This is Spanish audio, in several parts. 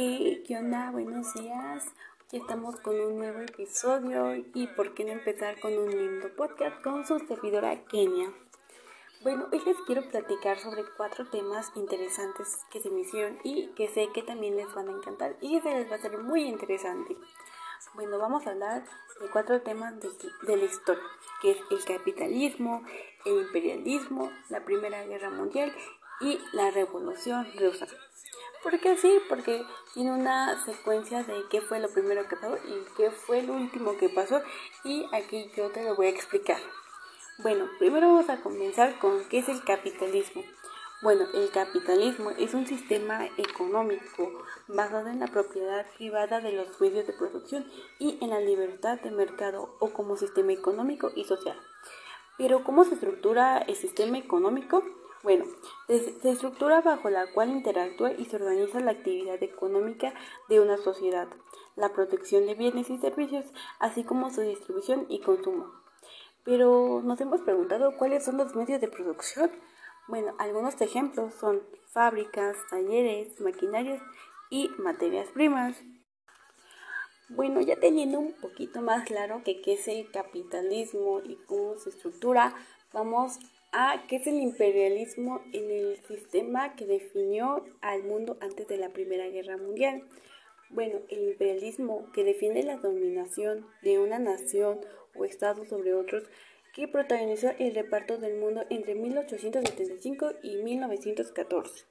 Eh, ¿Qué onda? Buenos días. Ya estamos con un nuevo episodio y por qué no empezar con un lindo podcast con su servidora Kenia. Bueno, hoy les quiero platicar sobre cuatro temas interesantes que se me hicieron y que sé que también les van a encantar y que les va a ser muy interesante. Bueno, vamos a hablar de cuatro temas de, de la historia, que es el capitalismo, el imperialismo, la Primera Guerra Mundial y la Revolución Rusa. ¿Por qué sí? Porque tiene una secuencia de qué fue lo primero que pasó y qué fue lo último que pasó y aquí yo te lo voy a explicar. Bueno, primero vamos a comenzar con qué es el capitalismo. Bueno, el capitalismo es un sistema económico basado en la propiedad privada de los medios de producción y en la libertad de mercado o como sistema económico y social. Pero ¿cómo se estructura el sistema económico? Bueno, se estructura bajo la cual interactúa y se organiza la actividad económica de una sociedad, la protección de bienes y servicios, así como su distribución y consumo. Pero nos hemos preguntado cuáles son los medios de producción. Bueno, algunos ejemplos son fábricas, talleres, maquinarias y materias primas. Bueno, ya teniendo un poquito más claro que qué es el capitalismo y cómo se estructura, vamos a qué es el imperialismo en el sistema que definió al mundo antes de la Primera Guerra Mundial. Bueno, el imperialismo que defiende la dominación de una nación o estado sobre otros que protagonizó el reparto del mundo entre 1875 y 1914.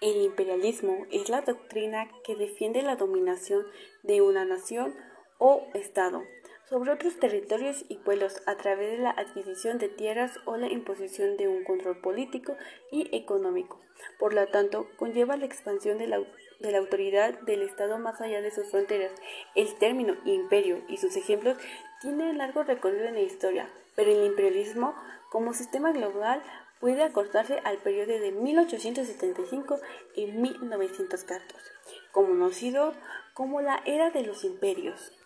El imperialismo es la doctrina que defiende la dominación de una nación o estado sobre otros territorios y pueblos a través de la adquisición de tierras o la imposición de un control político y económico. Por lo tanto, conlleva la expansión de la, de la autoridad del Estado más allá de sus fronteras. El término imperio y sus ejemplos tienen largo recorrido en la historia, pero el imperialismo como sistema global puede acortarse al periodo de 1875 y 1914, conocido como la era de los imperios.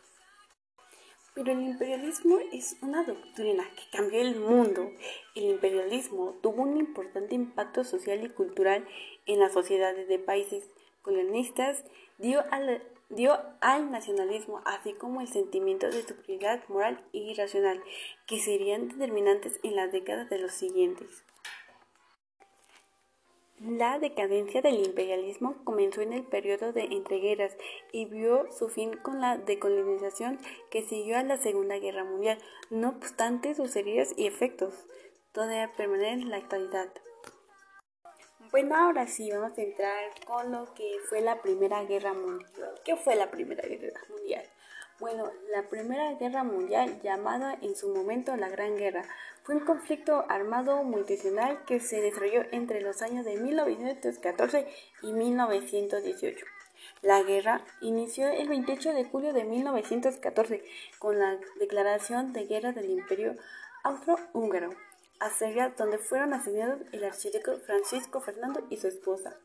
Pero el imperialismo es una doctrina que cambió el mundo. El imperialismo tuvo un importante impacto social y cultural en las sociedades de países colonialistas, dio al, dio al nacionalismo, así como el sentimiento de superioridad moral y racional, que serían determinantes en las décadas de los siguientes. La decadencia del imperialismo comenzó en el periodo de entreguerras y vio su fin con la decolonización que siguió a la Segunda Guerra Mundial. No obstante sus heridas y efectos, todavía permanecen en la actualidad. Bueno, ahora sí vamos a entrar con lo que fue la Primera Guerra Mundial. ¿Qué fue la Primera Guerra Mundial? Bueno, la Primera Guerra Mundial, llamada en su momento la Gran Guerra, fue un conflicto armado multinacional que se desarrolló entre los años de 1914 y 1918. La guerra inició el 28 de julio de 1914 con la declaración de guerra del Imperio Austro-Húngaro a Serbia, donde fueron asesinados el archiduque Francisco Fernando y su esposa.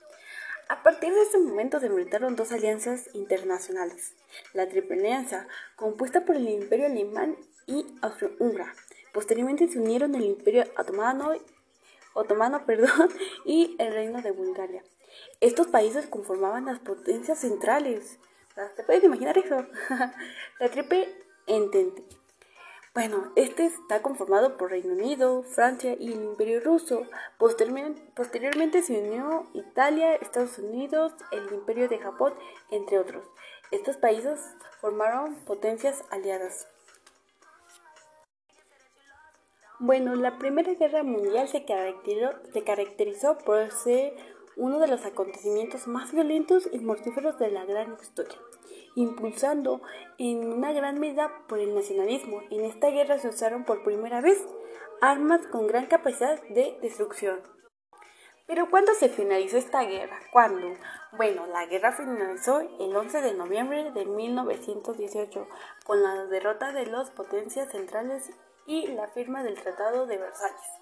A partir de ese momento se enfrentaron dos alianzas internacionales, la Triple Alianza, compuesta por el Imperio Alemán y Austro-Húngara. Posteriormente se unieron el Imperio Otomano, perdón, y el Reino de Bulgaria. Estos países conformaban las potencias centrales. ¿Se pueden imaginar eso? la Triple Entente bueno, este está conformado por Reino Unido, Francia y el Imperio Ruso. Posteriormente, se unió Italia, Estados Unidos, el Imperio de Japón, entre otros. Estos países formaron potencias aliadas. Bueno, la Primera Guerra Mundial se caracterizó, se caracterizó por ser uno de los acontecimientos más violentos y mortíferos de la gran historia impulsando en una gran medida por el nacionalismo. En esta guerra se usaron por primera vez armas con gran capacidad de destrucción. Pero ¿cuándo se finalizó esta guerra? ¿Cuándo? Bueno, la guerra finalizó el 11 de noviembre de 1918 con la derrota de las potencias centrales y la firma del Tratado de Versalles.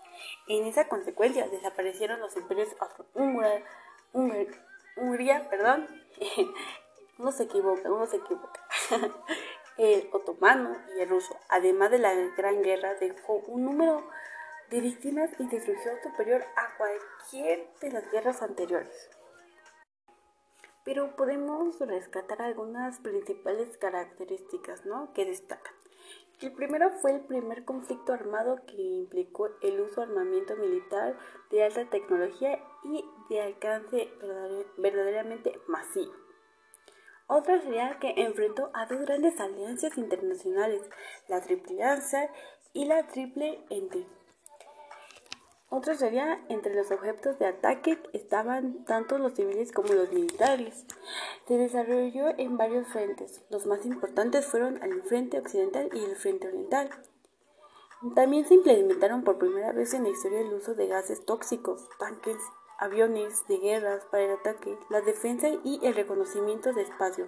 En esa consecuencia desaparecieron los imperios Hungría, Hungría perdón, uno se equivoca, uno se equivoca. el otomano y el ruso, además de la Gran Guerra, dejó un número de víctimas y destrucción superior a cualquier de las guerras anteriores. pero podemos rescatar algunas principales características ¿no? que destacan. El primero fue el primer conflicto armado que implicó el uso de armamento militar de alta tecnología y de alcance verdaderamente masivo. Otra sería que enfrentó a dos grandes alianzas internacionales, la Triple Alianza y la Triple Entente. Otra sería entre los objetos de ataque estaban tanto los civiles como los militares. Se desarrolló en varios frentes. Los más importantes fueron el frente occidental y el frente oriental. También se implementaron por primera vez en la historia el uso de gases tóxicos, tanques, aviones de guerras para el ataque, la defensa y el reconocimiento de espacio.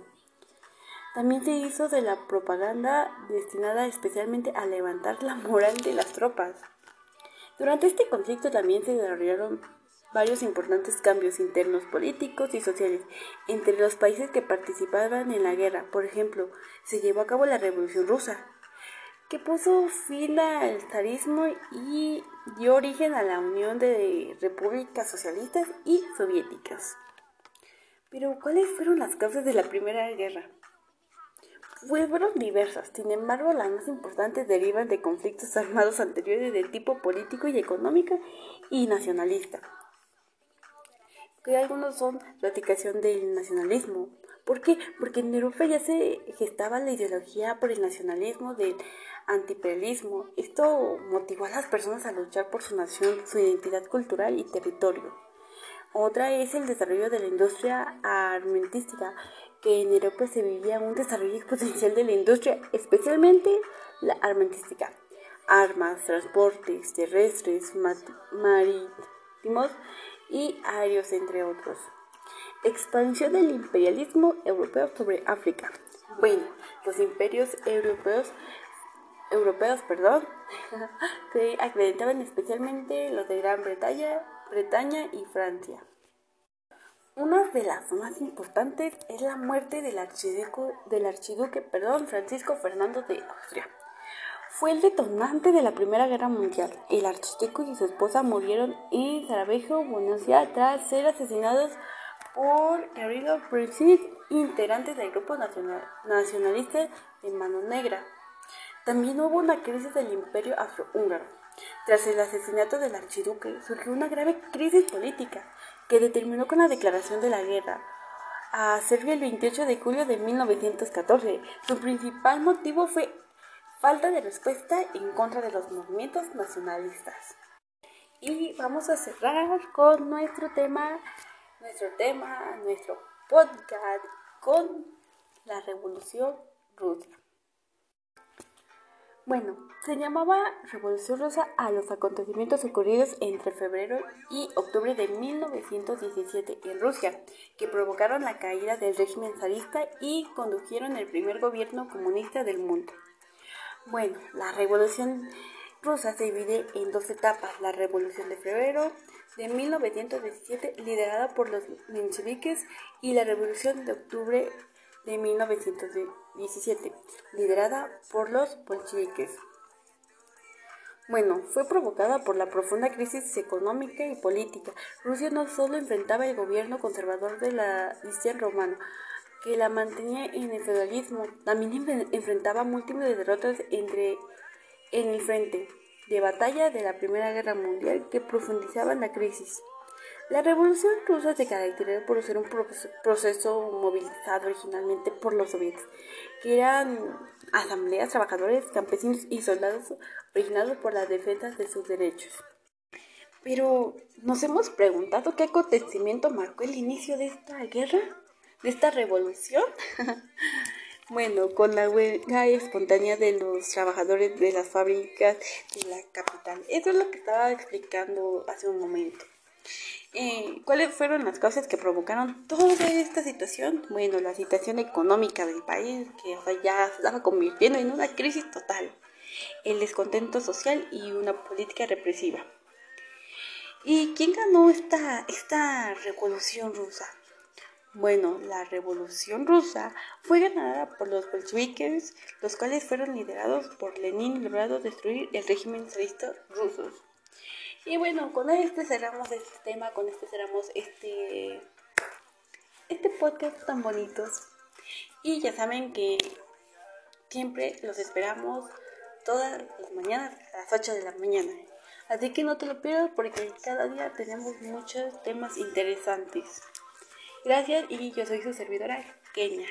También se hizo de la propaganda destinada especialmente a levantar la moral de las tropas. Durante este conflicto también se desarrollaron varios importantes cambios internos políticos y sociales entre los países que participaban en la guerra. Por ejemplo, se llevó a cabo la Revolución Rusa, que puso fin al zarismo y dio origen a la unión de repúblicas socialistas y soviéticas. Pero, ¿cuáles fueron las causas de la Primera Guerra? Fueron diversas, sin embargo, las más importantes derivan de conflictos armados anteriores de tipo político y económico y nacionalista. Que algunos son ratificación del nacionalismo. ¿Por qué? Porque en Europa ya se gestaba la ideología por el nacionalismo del antiimperialismo. Esto motivó a las personas a luchar por su nación, su identidad cultural y territorio. Otra es el desarrollo de la industria armentística, que en Europa se vivía un desarrollo exponencial de la industria, especialmente la armentística. Armas, transportes terrestres, marítimos y aéreos, entre otros. Expansión del imperialismo europeo sobre África. Bueno, los imperios europeos europeos, perdón, se acreditaban especialmente los de Gran Bretaña, Bretaña y Francia. Una de las más importantes es la muerte del archiduque, del archiduque perdón, Francisco Fernando de Austria. Fue el detonante de la Primera Guerra Mundial. El archiduque y su esposa murieron en Sarajevo, Buenos Aires, tras ser asesinados por Princip, integrantes del grupo nacionalista de Mano Negra. También hubo una crisis del imperio afro-húngaro. Tras el asesinato del archiduque surgió una grave crisis política que determinó con la declaración de la guerra a Serbia el 28 de julio de 1914. Su principal motivo fue falta de respuesta en contra de los movimientos nacionalistas. Y vamos a cerrar con nuestro tema, nuestro tema, nuestro podcast con la revolución rusa. Bueno, se llamaba Revolución Rusa a los acontecimientos ocurridos entre febrero y octubre de 1917 en Rusia, que provocaron la caída del régimen zarista y condujeron el primer gobierno comunista del mundo. Bueno, la Revolución Rusa se divide en dos etapas, la Revolución de febrero de 1917 liderada por los mencheviques y la Revolución de octubre de 1917, liderada por los bolcheviques. Bueno, fue provocada por la profunda crisis económica y política. Rusia no solo enfrentaba el gobierno conservador de la dinastía romana, que la mantenía en el feudalismo, también enfrentaba múltiples derrotas entre, en el frente de batalla de la Primera Guerra Mundial que profundizaban la crisis. La Revolución Rusa se caracterizó por ser un proceso movilizado originalmente por los soviets, que eran asambleas, trabajadores, campesinos y soldados originados por la defensa de sus derechos. Pero, ¿nos hemos preguntado qué acontecimiento marcó el inicio de esta guerra? ¿De esta revolución? bueno, con la huelga espontánea de los trabajadores de las fábricas de la capital. Eso es lo que estaba explicando hace un momento. Eh, ¿Cuáles fueron las causas que provocaron toda esta situación? Bueno, la situación económica del país, que ya se estaba convirtiendo en una crisis total, el descontento social y una política represiva. ¿Y quién ganó esta, esta revolución rusa? Bueno, la revolución rusa fue ganada por los bolcheviques, los cuales fueron liderados por Lenin y lograron destruir el régimen zarista ruso. Y bueno, con este cerramos este tema, con este cerramos este, este podcasts tan bonitos. Y ya saben que siempre los esperamos todas las mañanas a las 8 de la mañana. Así que no te lo pierdas porque cada día tenemos muchos temas interesantes. Gracias y yo soy su servidora, Kenia.